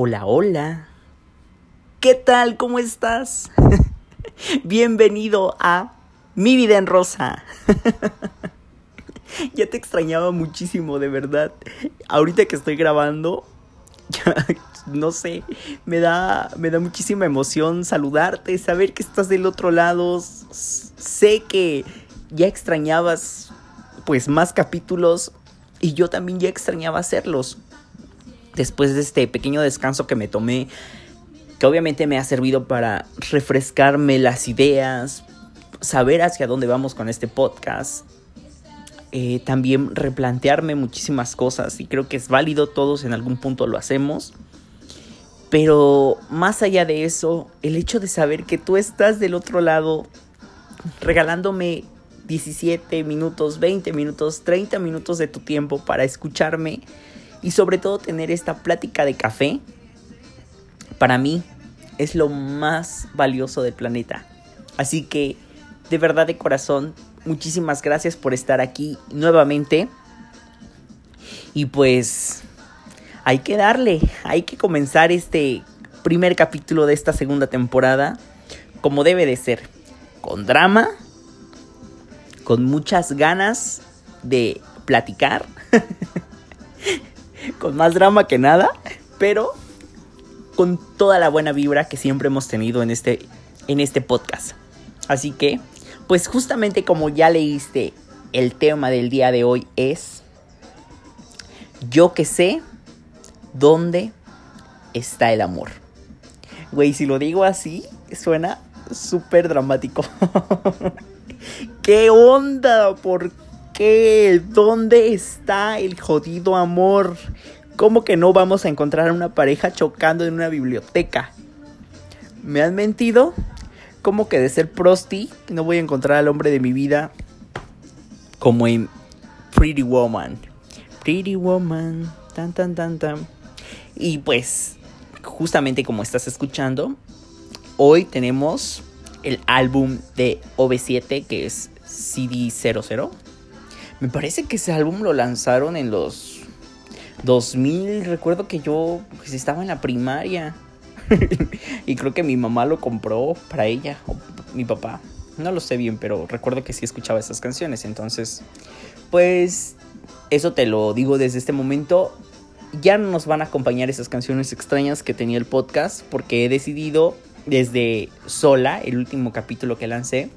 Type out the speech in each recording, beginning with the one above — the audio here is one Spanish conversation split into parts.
Hola, hola. ¿Qué tal? ¿Cómo estás? Bienvenido a Mi vida en rosa. ya te extrañaba muchísimo, de verdad. Ahorita que estoy grabando, no sé, me da, me da muchísima emoción saludarte, saber que estás del otro lado. Sé que ya extrañabas pues más capítulos y yo también ya extrañaba hacerlos. Después de este pequeño descanso que me tomé, que obviamente me ha servido para refrescarme las ideas, saber hacia dónde vamos con este podcast, eh, también replantearme muchísimas cosas y creo que es válido, todos en algún punto lo hacemos. Pero más allá de eso, el hecho de saber que tú estás del otro lado regalándome 17 minutos, 20 minutos, 30 minutos de tu tiempo para escucharme y sobre todo tener esta plática de café, para mí es lo más valioso del planeta. Así que, de verdad de corazón, muchísimas gracias por estar aquí nuevamente. Y pues, hay que darle, hay que comenzar este primer capítulo de esta segunda temporada como debe de ser, con drama con muchas ganas de platicar, con más drama que nada, pero con toda la buena vibra que siempre hemos tenido en este, en este podcast. Así que, pues justamente como ya leíste, el tema del día de hoy es, yo que sé dónde está el amor. Güey, si lo digo así, suena súper dramático. ¿Qué onda? ¿Por qué? ¿Dónde está el jodido amor? ¿Cómo que no vamos a encontrar a una pareja chocando en una biblioteca? ¿Me han mentido? ¿Cómo que de ser prosti no voy a encontrar al hombre de mi vida como en Pretty Woman? Pretty Woman, tan tan tan tan. Y pues, justamente como estás escuchando, hoy tenemos el álbum de OV7 que es CD00. Me parece que ese álbum lo lanzaron en los 2000. Recuerdo que yo pues, estaba en la primaria. y creo que mi mamá lo compró para ella, o mi papá. No lo sé bien, pero recuerdo que sí escuchaba esas canciones. Entonces, pues eso te lo digo desde este momento. Ya no nos van a acompañar esas canciones extrañas que tenía el podcast porque he decidido desde sola, el último capítulo que lancé,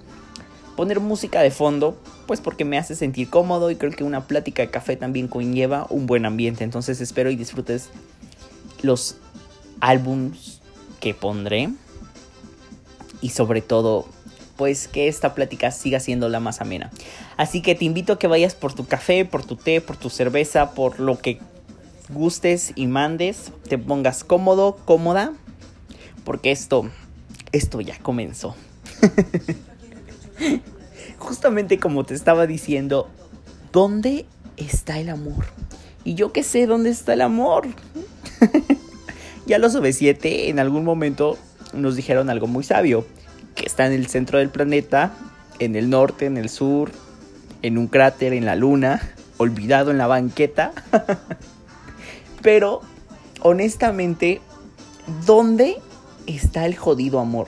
poner música de fondo, pues porque me hace sentir cómodo y creo que una plática de café también conlleva un buen ambiente. Entonces espero y disfrutes los álbums que pondré y sobre todo pues que esta plática siga siendo la más amena. Así que te invito a que vayas por tu café, por tu té, por tu cerveza, por lo que gustes y mandes, te pongas cómodo, cómoda, porque esto esto ya comenzó. Justamente como te estaba diciendo, ¿dónde está el amor? Y yo que sé dónde está el amor. ya los OV7 en algún momento nos dijeron algo muy sabio, que está en el centro del planeta, en el norte, en el sur, en un cráter, en la luna, olvidado en la banqueta. Pero, honestamente, ¿dónde está el jodido amor.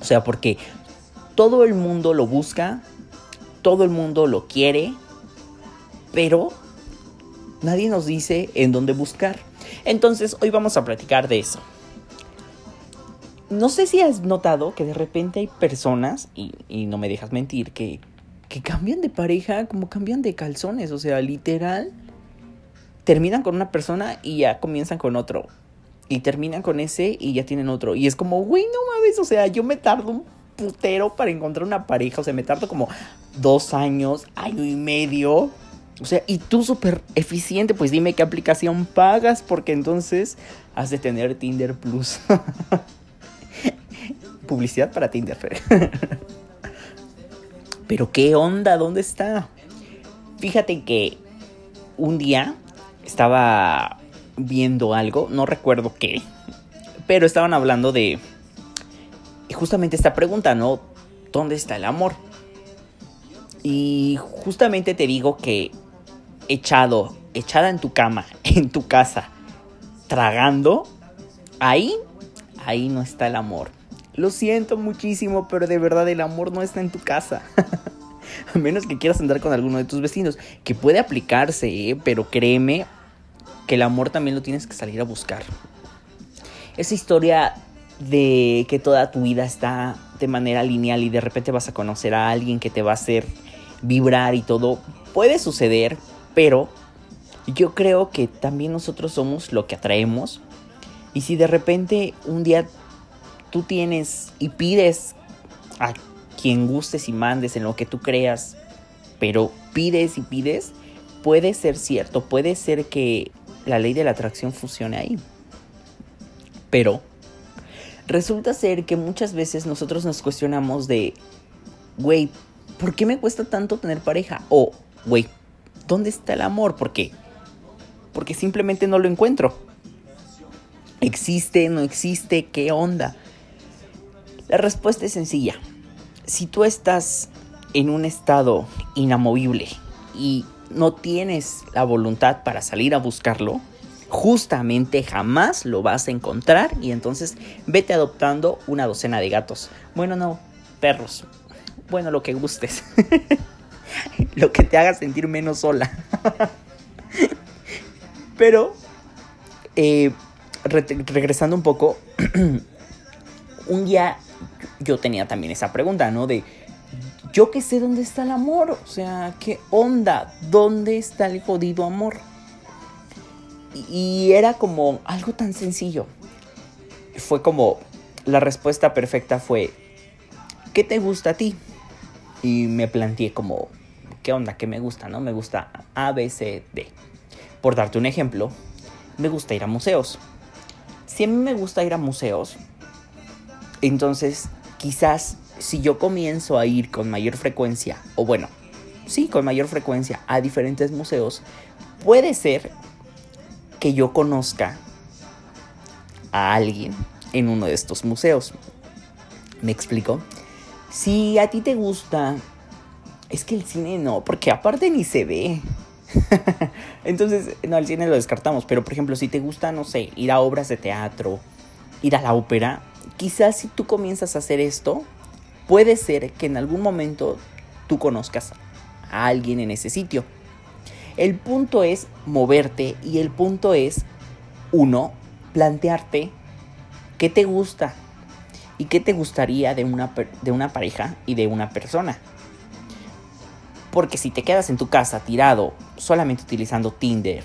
O sea, porque todo el mundo lo busca, todo el mundo lo quiere, pero nadie nos dice en dónde buscar. Entonces, hoy vamos a platicar de eso. No sé si has notado que de repente hay personas, y, no me dejas mentir, que, que cambian de pareja como cambian de calzones. O sea, literal, terminan con una persona y ya comienzan con otro y terminan con ese y ya tienen otro. Y es como, güey, no mames, o sea, yo me tardo putero para encontrar una pareja, o sea, me tardo como dos años, año y medio. O sea, y tú súper eficiente, pues dime qué aplicación pagas, porque entonces has de tener Tinder Plus. Publicidad para Tinder. Pero qué onda, ¿dónde está? Fíjate que un día estaba viendo algo, no recuerdo qué, pero estaban hablando de justamente esta pregunta, ¿no? ¿Dónde está el amor? Y justamente te digo que echado, echada en tu cama, en tu casa, tragando, ahí, ahí no está el amor. Lo siento muchísimo, pero de verdad el amor no está en tu casa. A menos que quieras andar con alguno de tus vecinos, que puede aplicarse, ¿eh? pero créeme que el amor también lo tienes que salir a buscar. Esa historia de que toda tu vida está de manera lineal y de repente vas a conocer a alguien que te va a hacer vibrar y todo, puede suceder, pero yo creo que también nosotros somos lo que atraemos. Y si de repente un día tú tienes y pides a quien gustes y mandes en lo que tú creas, pero pides y pides, puede ser cierto, puede ser que la ley de la atracción funcione ahí. Pero resulta ser que muchas veces nosotros nos cuestionamos de, güey, ¿por qué me cuesta tanto tener pareja? O, güey, ¿dónde está el amor? ¿Por qué? Porque simplemente no lo encuentro. ¿Existe? ¿No existe? ¿Qué onda? La respuesta es sencilla. Si tú estás en un estado inamovible y no tienes la voluntad para salir a buscarlo, justamente jamás lo vas a encontrar y entonces vete adoptando una docena de gatos. Bueno, no, perros. Bueno, lo que gustes. lo que te haga sentir menos sola. Pero, eh, regresando un poco, un día yo tenía también esa pregunta, ¿no? De, yo que sé dónde está el amor, o sea, ¿qué onda? ¿Dónde está el jodido amor? Y era como algo tan sencillo. Fue como, la respuesta perfecta fue, ¿qué te gusta a ti? Y me planteé como, ¿qué onda? ¿Qué me gusta? ¿No? Me gusta A, B, C, D. Por darte un ejemplo, me gusta ir a museos. Si a mí me gusta ir a museos, entonces quizás si yo comienzo a ir con mayor frecuencia, o bueno, sí, con mayor frecuencia a diferentes museos, puede ser que yo conozca a alguien en uno de estos museos. ¿Me explico? Si a ti te gusta, es que el cine no, porque aparte ni se ve. Entonces, no, el cine lo descartamos, pero por ejemplo, si te gusta, no sé, ir a obras de teatro, ir a la ópera, quizás si tú comienzas a hacer esto, puede ser que en algún momento tú conozcas a alguien en ese sitio. El punto es moverte y el punto es, uno, plantearte qué te gusta y qué te gustaría de una, de una pareja y de una persona. Porque si te quedas en tu casa tirado solamente utilizando Tinder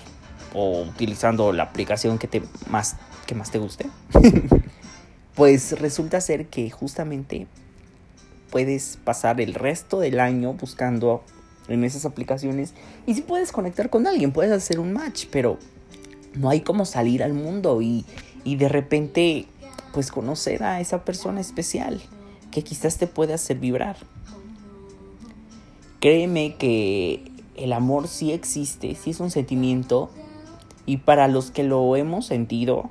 o utilizando la aplicación que, te más, que más te guste, pues resulta ser que justamente puedes pasar el resto del año buscando en esas aplicaciones y si puedes conectar con alguien, puedes hacer un match, pero no hay como salir al mundo y, y de repente pues conocer a esa persona especial que quizás te puede hacer vibrar. Créeme que el amor sí existe, sí es un sentimiento y para los que lo hemos sentido,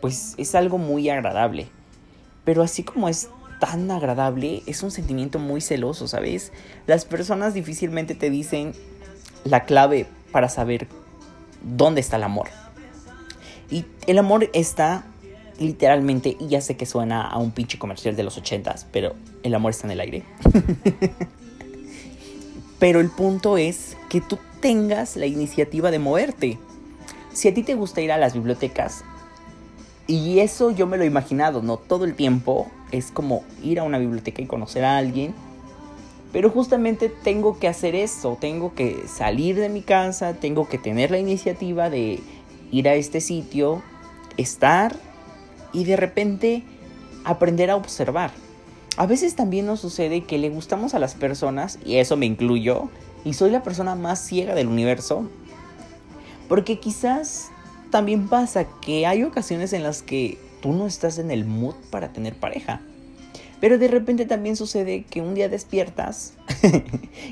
pues es algo muy agradable. Pero así como es tan agradable, es un sentimiento muy celoso, ¿sabes? Las personas difícilmente te dicen la clave para saber dónde está el amor. Y el amor está literalmente, y ya sé que suena a un pinche comercial de los ochentas, pero el amor está en el aire. pero el punto es que tú tengas la iniciativa de moverte. Si a ti te gusta ir a las bibliotecas, y eso yo me lo he imaginado, ¿no? Todo el tiempo es como ir a una biblioteca y conocer a alguien. Pero justamente tengo que hacer eso, tengo que salir de mi casa, tengo que tener la iniciativa de ir a este sitio, estar y de repente aprender a observar. A veces también nos sucede que le gustamos a las personas, y eso me incluyo, y soy la persona más ciega del universo, porque quizás también pasa que hay ocasiones en las que tú no estás en el mood para tener pareja. Pero de repente también sucede que un día despiertas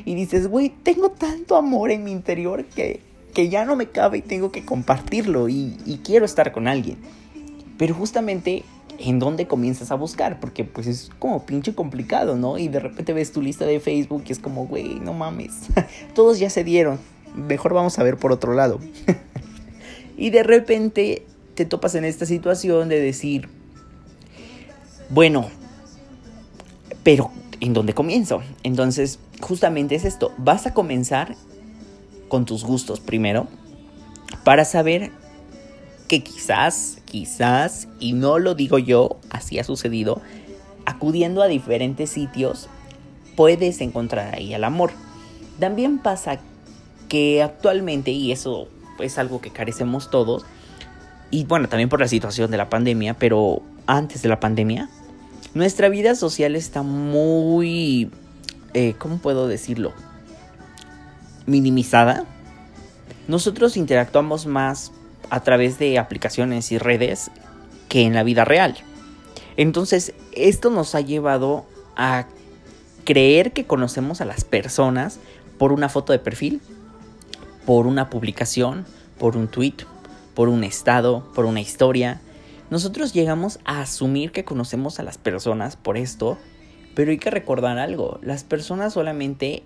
y dices, güey, tengo tanto amor en mi interior que, que ya no me cabe y tengo que compartirlo y, quiero estar con alguien. Pero justamente en dónde comienzas a buscar, porque pues es como pinche complicado, ¿no? Y de repente ves tu lista de Facebook y es como, güey, no mames, todos ya se dieron, mejor vamos a ver por otro lado. y de repente te topas en esta situación de decir, bueno, pero ¿en dónde comienzo? Entonces, justamente es esto, vas a comenzar con tus gustos primero para saber que quizás, quizás, y no lo digo yo, así ha sucedido, acudiendo a diferentes sitios puedes encontrar ahí el amor. También pasa que actualmente, y eso es algo que carecemos todos, y bueno, también por la situación de la pandemia, pero antes de la pandemia, nuestra vida social está muy, eh, ¿cómo puedo decirlo? Minimizada. Nosotros interactuamos más a través de aplicaciones y redes que en la vida real. Entonces, esto nos ha llevado a creer que conocemos a las personas por una foto de perfil, por una publicación, por un tweet, por un estado, por una historia. Nosotros llegamos a asumir que conocemos a las personas por esto, pero hay que recordar algo, las personas solamente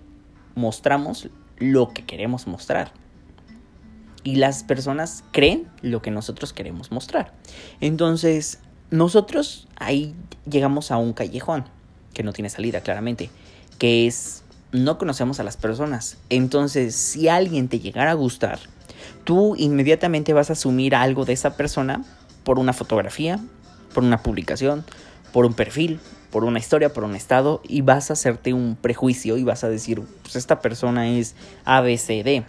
mostramos lo que queremos mostrar. Y las personas creen lo que nosotros queremos mostrar. Entonces, nosotros ahí llegamos a un callejón que no tiene salida claramente, que es no conocemos a las personas. Entonces, si alguien te llegara a gustar, tú inmediatamente vas a asumir algo de esa persona por una fotografía, por una publicación, por un perfil, por una historia, por un estado, y vas a hacerte un prejuicio y vas a decir, pues esta persona es ABCD.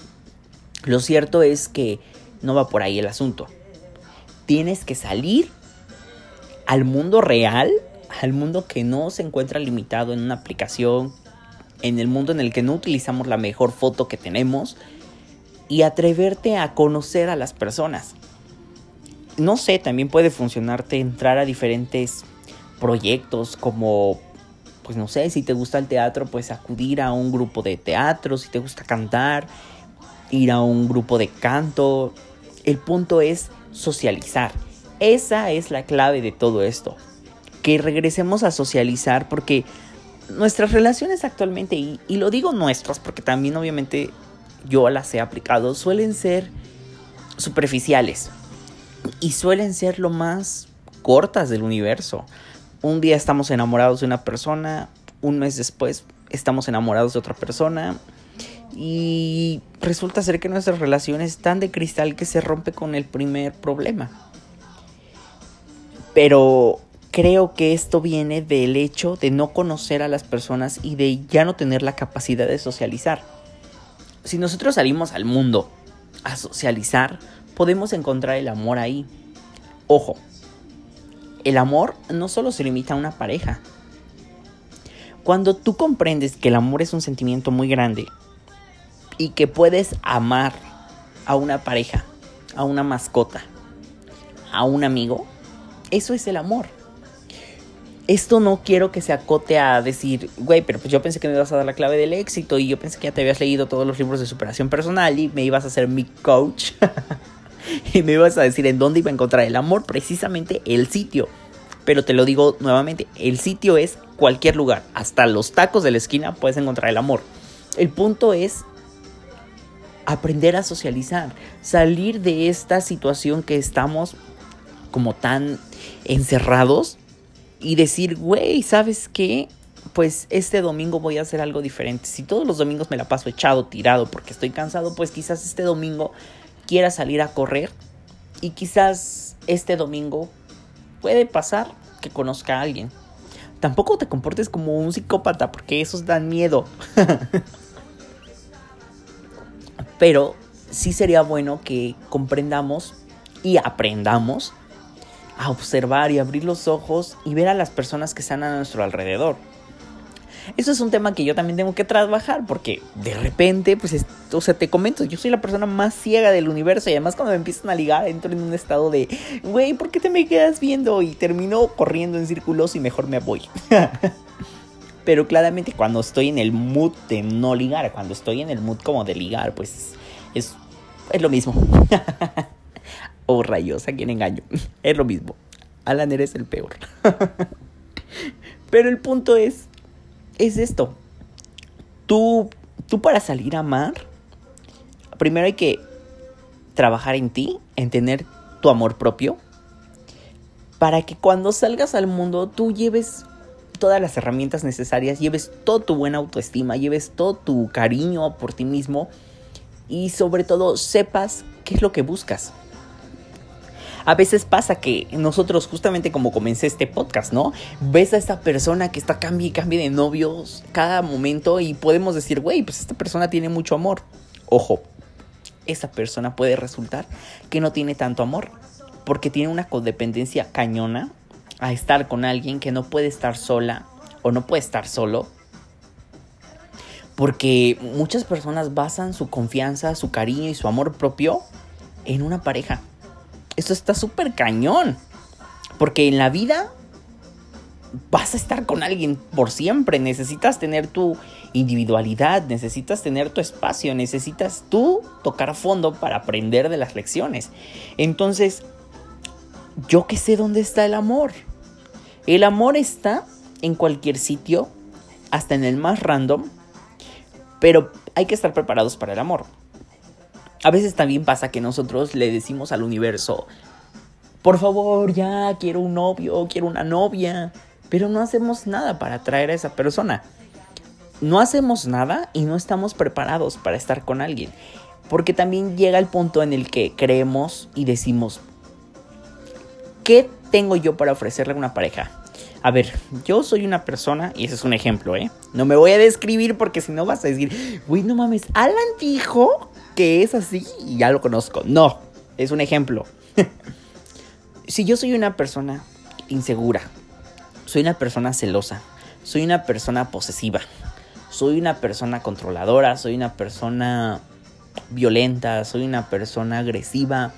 Lo cierto es que no va por ahí el asunto. Tienes que salir al mundo real al mundo que no se encuentra limitado en una aplicación, en el mundo en el que no utilizamos la mejor foto que tenemos y atreverte a conocer a las personas. No sé, también puede funcionarte entrar a diferentes proyectos como, pues no sé, si te gusta el teatro, pues acudir a un grupo de teatro, si te gusta cantar, ir a un grupo de canto. El punto es socializar. Esa es la clave de todo esto que regresemos a socializar porque nuestras relaciones actualmente, y, lo digo nuestras porque también obviamente yo las he aplicado, suelen ser superficiales y suelen ser lo más cortas del universo. Un día estamos enamorados de una persona, un mes después estamos enamorados de otra persona y resulta ser que nuestra relación es tan de cristal que se rompe con el primer problema. Pero creo que esto viene del hecho de no conocer a las personas y de ya no tener la capacidad de socializar. Si nosotros salimos al mundo a socializar, podemos encontrar el amor ahí. Ojo, el amor no solo se limita a una pareja. Cuando tú comprendes que el amor es un sentimiento muy grande y que puedes amar a una pareja, a una mascota, a un amigo, eso es el amor esto no quiero que se acote a decir, güey, pero pues yo pensé que me ibas a dar la clave del éxito y yo pensé que ya te habías leído todos los libros de superación personal y me ibas a ser mi coach y me ibas a decir en dónde iba a encontrar el amor, precisamente el sitio. Pero te lo digo nuevamente, el sitio es cualquier lugar, hasta los tacos de la esquina puedes encontrar el amor. El punto es aprender a socializar, salir de esta situación que estamos como tan encerrados y decir, güey, ¿sabes qué? Pues este domingo voy a hacer algo diferente. Si todos los domingos me la paso echado, tirado, porque estoy cansado, pues quizás este domingo quiera salir a correr y quizás este domingo puede pasar que conozca a alguien. Tampoco te comportes como un psicópata porque esos dan miedo. Pero sí sería bueno que comprendamos y aprendamos a observar y abrir los ojos y ver a las personas que están a nuestro alrededor. Eso es un tema que yo también tengo que trabajar porque de repente, pues, o sea, te comento, yo soy la persona más ciega del universo y además cuando me empiezan a ligar entro en un estado de, güey, ¿por qué te me quedas viendo? Y termino corriendo en círculos y mejor me voy. Pero claramente cuando estoy en el mood de no ligar, cuando estoy en el mood como de ligar, pues es, es lo mismo. Oh, rayos, a quien engaño. Es lo mismo. Alan eres el peor. Pero el punto es, es esto. Tú, tú para salir a amar, primero hay que trabajar en ti, en tener tu amor propio para que cuando salgas al mundo tú lleves todas las herramientas necesarias, lleves toda tu buena autoestima, lleves todo tu cariño por ti mismo y sobre todo sepas qué es lo que buscas. A veces pasa que nosotros, justamente como comencé este podcast, ¿no? Ves a esta persona que está cambia y cambia de novios cada momento y podemos decir, güey, pues esta persona tiene mucho amor. Ojo, esa persona puede resultar que no tiene tanto amor porque tiene una codependencia cañona a estar con alguien que no puede estar sola o no puede estar solo. Porque muchas personas basan su confianza, su cariño y su amor propio en una pareja. Esto está súper cañón. Porque en la vida vas a estar con alguien por siempre. Necesitas tener tu individualidad, necesitas tener tu espacio, necesitas tú tocar fondo para aprender de las lecciones. Entonces, yo que sé dónde está el amor. El amor está en cualquier sitio, hasta en el más random, pero hay que estar preparados para el amor. A veces también pasa que nosotros le decimos al universo, por favor, ya quiero un novio, quiero una novia, pero no hacemos nada para atraer a esa persona. No hacemos nada y no estamos preparados para estar con alguien. Porque también llega el punto en el que creemos y decimos, ¿qué tengo yo para ofrecerle a una pareja? A ver, yo soy una persona, y ese es un ejemplo, ¿eh? No me voy a describir porque si no vas a decir, güey, no mames, Alan dijo que es así y ya lo conozco. No, es un ejemplo. si yo soy una persona insegura, soy una persona celosa, soy una persona posesiva, soy una persona controladora, soy una persona violenta, soy una persona agresiva,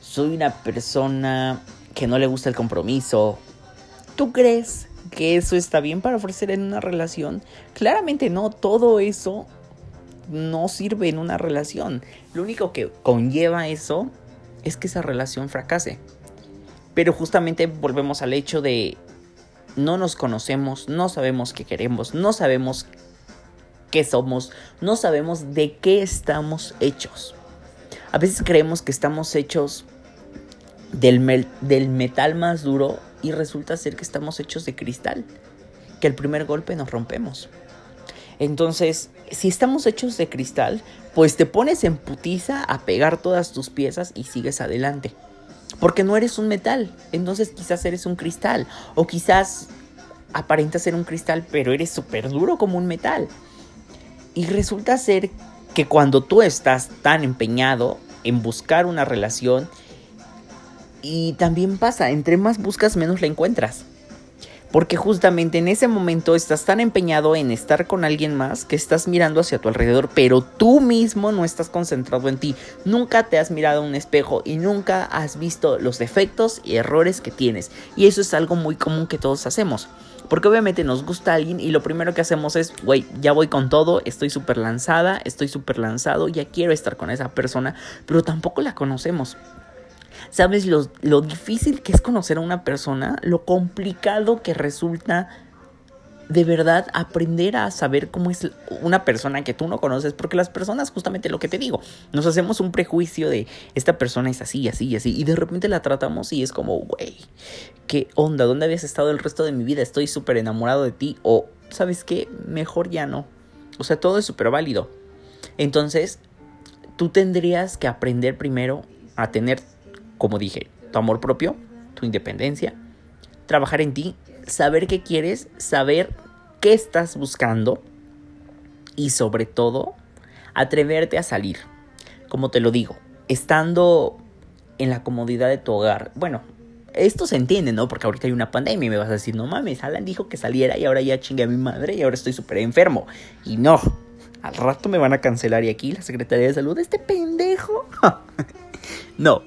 soy una persona que no le gusta el compromiso, ¿Tú crees que eso está bien para ofrecer en una relación? Claramente no, todo eso no sirve en una relación. Lo único que conlleva eso es que esa relación fracase. Pero justamente volvemos al hecho de no nos conocemos, no sabemos qué queremos, no sabemos qué somos, no sabemos de qué estamos hechos. A veces creemos que estamos hechos del, del metal más duro y resulta ser que estamos hechos de cristal, que el primer golpe nos rompemos. Entonces, si estamos hechos de cristal, pues te pones en putiza a pegar todas tus piezas y sigues adelante. Porque no eres un metal, entonces quizás eres un cristal. O quizás aparentas ser un cristal, pero eres súper duro como un metal. Y resulta ser que cuando tú estás tan empeñado en buscar una relación y también pasa, entre más buscas, menos la encuentras. Porque justamente en ese momento estás tan empeñado en estar con alguien más que estás mirando hacia tu alrededor, pero tú mismo no estás concentrado en ti. Nunca te has mirado a un espejo y nunca has visto los defectos y errores que tienes. Y eso es algo muy común que todos hacemos. Porque obviamente nos gusta alguien y lo primero que hacemos es, güey, ya voy con todo, estoy súper lanzada, estoy súper lanzado, ya quiero estar con esa persona, pero tampoco la conocemos. ¿Sabes lo, difícil que es conocer a una persona? Lo complicado que resulta de verdad aprender a saber cómo es una persona que tú no conoces, porque las personas, justamente lo que te digo, nos hacemos un prejuicio de esta persona es así, así, así, y de repente la tratamos y es como, güey, ¿qué onda? ¿Dónde habías estado el resto de mi vida? Estoy súper enamorado de ti, o, ¿sabes qué? Mejor ya no. O sea, todo es súper válido. Entonces, tú tendrías que aprender primero a tener como dije, tu amor propio, tu independencia, trabajar en ti, saber qué quieres, saber qué estás buscando y sobre todo atreverte a salir. Como te lo digo, estando en la comodidad de tu hogar, bueno, esto se entiende, ¿no? Porque ahorita hay una pandemia y me vas a decir, no mames, Alan dijo que saliera y ahora ya chingue a mi madre y ahora estoy súper enfermo. Y no, al rato me van a cancelar y aquí la Secretaría de Salud, este pendejo. no,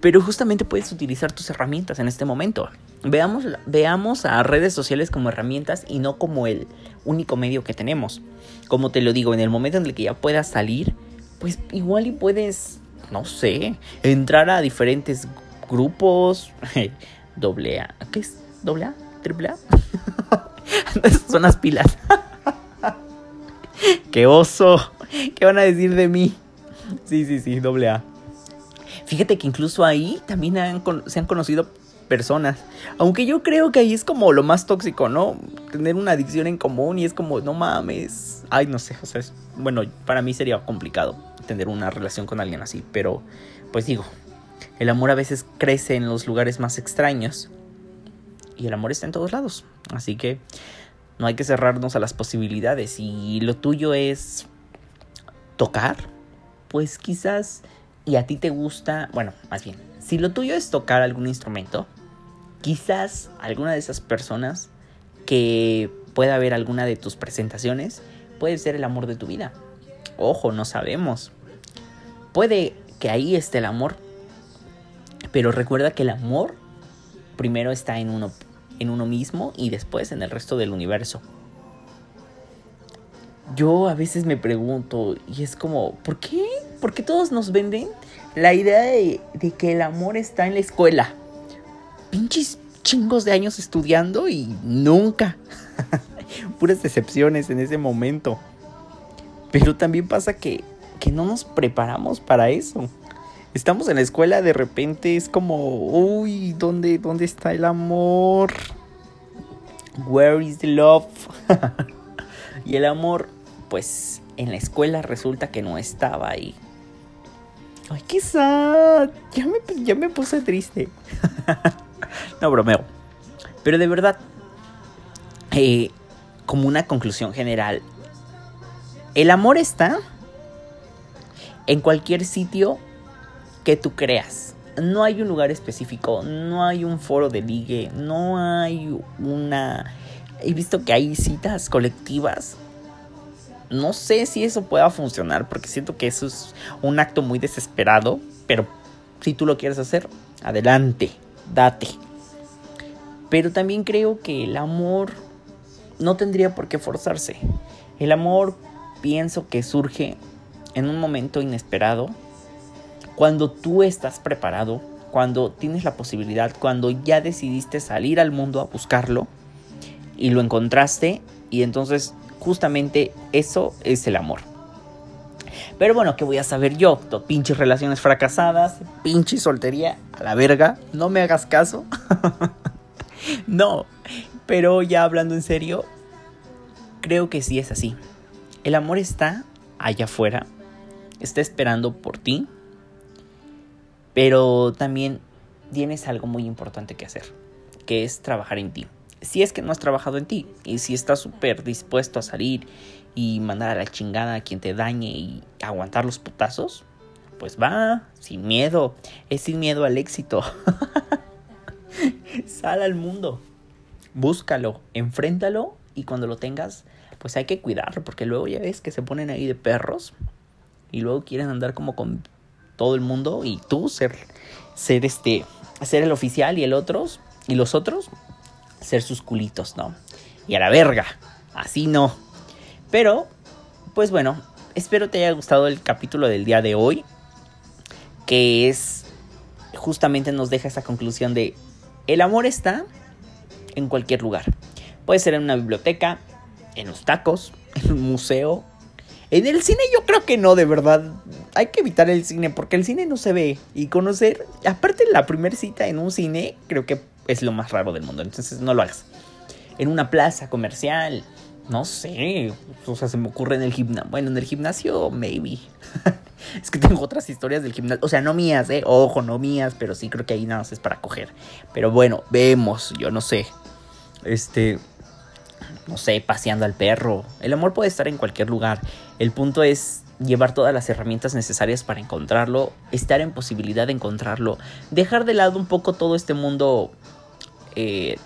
pero justamente puedes utilizar tus herramientas en este momento. Veamos, veamos a redes sociales como herramientas y no como el único medio que tenemos. Como te lo digo, en el momento en el que ya puedas salir, pues igual y puedes, no sé, entrar a diferentes grupos. doble A. ¿Qué es? ¿Doble A? ¿Triple A? Son las pilas. ¡Qué oso! ¿Qué van a decir de mí? Sí, sí, sí, doble A. Fíjate que incluso ahí también se han conocido personas. Aunque yo creo que ahí es como lo más tóxico, ¿no? Tener una adicción en común y es como, no mames. Ay, no sé, o sea, bueno, para mí sería complicado tener una relación con alguien así, pero pues digo, el amor a veces crece en los lugares más extraños y el amor está en todos lados. Así que no hay que cerrarnos a las posibilidades. Y lo tuyo es tocar, pues quizás y a ti te gusta, bueno, más bien, si lo tuyo es tocar algún instrumento, quizás alguna de esas personas que pueda ver alguna de tus presentaciones puede ser el amor de tu vida. Ojo, no sabemos. Puede que ahí esté el amor, pero recuerda que el amor primero está en uno, en uno mismo y después en el resto del universo. Yo a veces me pregunto, y es como, ¿por qué? ¿Por qué todos nos venden la idea de, de que el amor está en la escuela? Pinches chingos de años estudiando y nunca. Puras decepciones en ese momento. Pero también pasa que, que no nos preparamos para eso estamos en la escuela, de repente es como, uy, ¿dónde, dónde está el amor? Where is the love? y el amor, pues en la escuela resulta que no estaba ahí. Ay, qué sad. Ya me, ya me puse triste. no, bromeo. Pero de verdad, eh, como una conclusión general, el amor está en cualquier sitio que tú creas. No hay un lugar específico, no hay un foro de ligue, no hay una... He visto que hay citas colectivas. No sé si eso pueda funcionar porque siento que eso es un acto muy desesperado, pero si tú lo quieres hacer, adelante, date. Pero también creo que el amor no tendría por qué forzarse. El amor pienso que surge en un momento inesperado cuando tú estás preparado, cuando tienes la posibilidad, cuando ya decidiste salir al mundo a buscarlo y lo encontraste y entonces justamente eso es el amor. Pero bueno, ¿qué voy a saber yo? Pinches relaciones fracasadas, pinche soltería, a la verga, no me hagas caso. no, pero ya hablando en serio, creo que sí es así. El amor está allá afuera, está esperando por ti, pero también tienes algo muy importante que hacer, que es trabajar en ti. Si es que no has trabajado en ti y si estás súper dispuesto a salir y mandar a la chingada a quien te dañe y aguantar los putazos, pues va, sin miedo, es sin miedo al éxito. Sal al mundo, búscalo, enfréntalo y cuando lo tengas, pues hay que cuidarlo porque luego ya ves que se ponen ahí de perros y luego quieren andar como con todo el mundo y tú ser, ser este, ser el oficial y el otros, y los otros, ser sus culitos, ¿no? Y a la verga, así no. Pero, pues bueno, espero te haya gustado el capítulo del día de hoy, que es, justamente nos deja esa conclusión de, el amor está en cualquier lugar. Puede ser en una biblioteca, en los tacos, en un museo, en el cine yo creo que no, de verdad. Hay que evitar el cine porque el cine no se ve. Y conocer, aparte la primera cita en un cine, creo que es lo más raro del mundo. Entonces no lo hagas. En una plaza comercial, no sé. O sea, se me ocurre en el gimnasio. Bueno, en el gimnasio, maybe. es que tengo otras historias del gimnasio. O sea, no mías, eh. Ojo, no mías, pero sí creo que ahí nada más es para coger. Pero bueno, vemos, yo no sé. Este no sé, paseando al perro. El amor puede estar en cualquier lugar. El punto es llevar todas las herramientas necesarias para encontrarlo, estar en posibilidad de encontrarlo, dejar de lado un poco todo este mundo eh,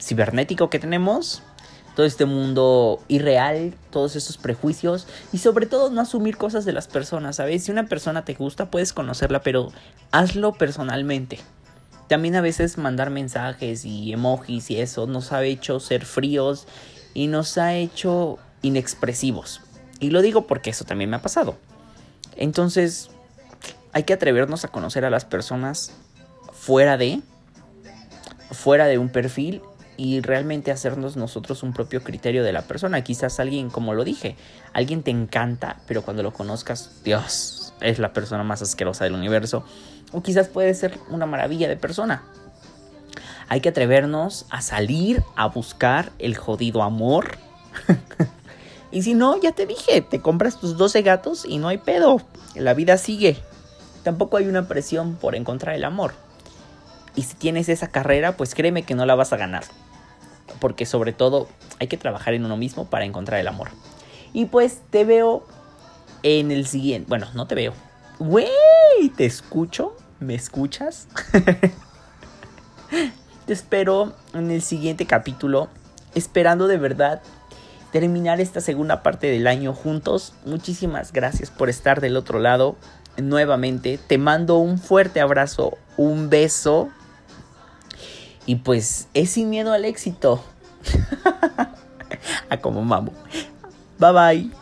cibernético que tenemos, todo este mundo irreal, todos esos prejuicios y sobre todo no asumir cosas de las personas, ¿sabes? Si una persona te gusta, puedes conocerla, pero hazlo personalmente. También a veces mandar mensajes y emojis y eso nos ha hecho ser fríos y nos ha hecho inexpresivos. Y lo digo porque eso también me ha pasado. Entonces, hay que atrevernos a conocer a las personas fuera de fuera de un perfil y realmente hacernos nosotros un propio criterio de la persona. Quizás alguien, como lo dije, alguien te encanta, pero cuando lo conozcas, Dios, es la persona más asquerosa del universo. O quizás puede ser una maravilla de persona. Hay que atrevernos a salir a buscar el jodido amor. y si no, ya te dije, te compras tus 12 gatos y no hay pedo. La vida sigue. Tampoco hay una presión por encontrar el amor. Y si tienes esa carrera, pues créeme que no la vas a ganar. Porque sobre todo hay que trabajar en uno mismo para encontrar el amor. Y pues te veo en el siguiente. Bueno, no te veo. Güey, te escucho. ¿Me escuchas? te espero en el siguiente capítulo. Esperando de verdad terminar esta segunda parte del año juntos. Muchísimas gracias por estar del otro lado. Nuevamente, te mando un fuerte abrazo, un beso. Y pues es sin miedo al éxito. A como mamo. Bye bye.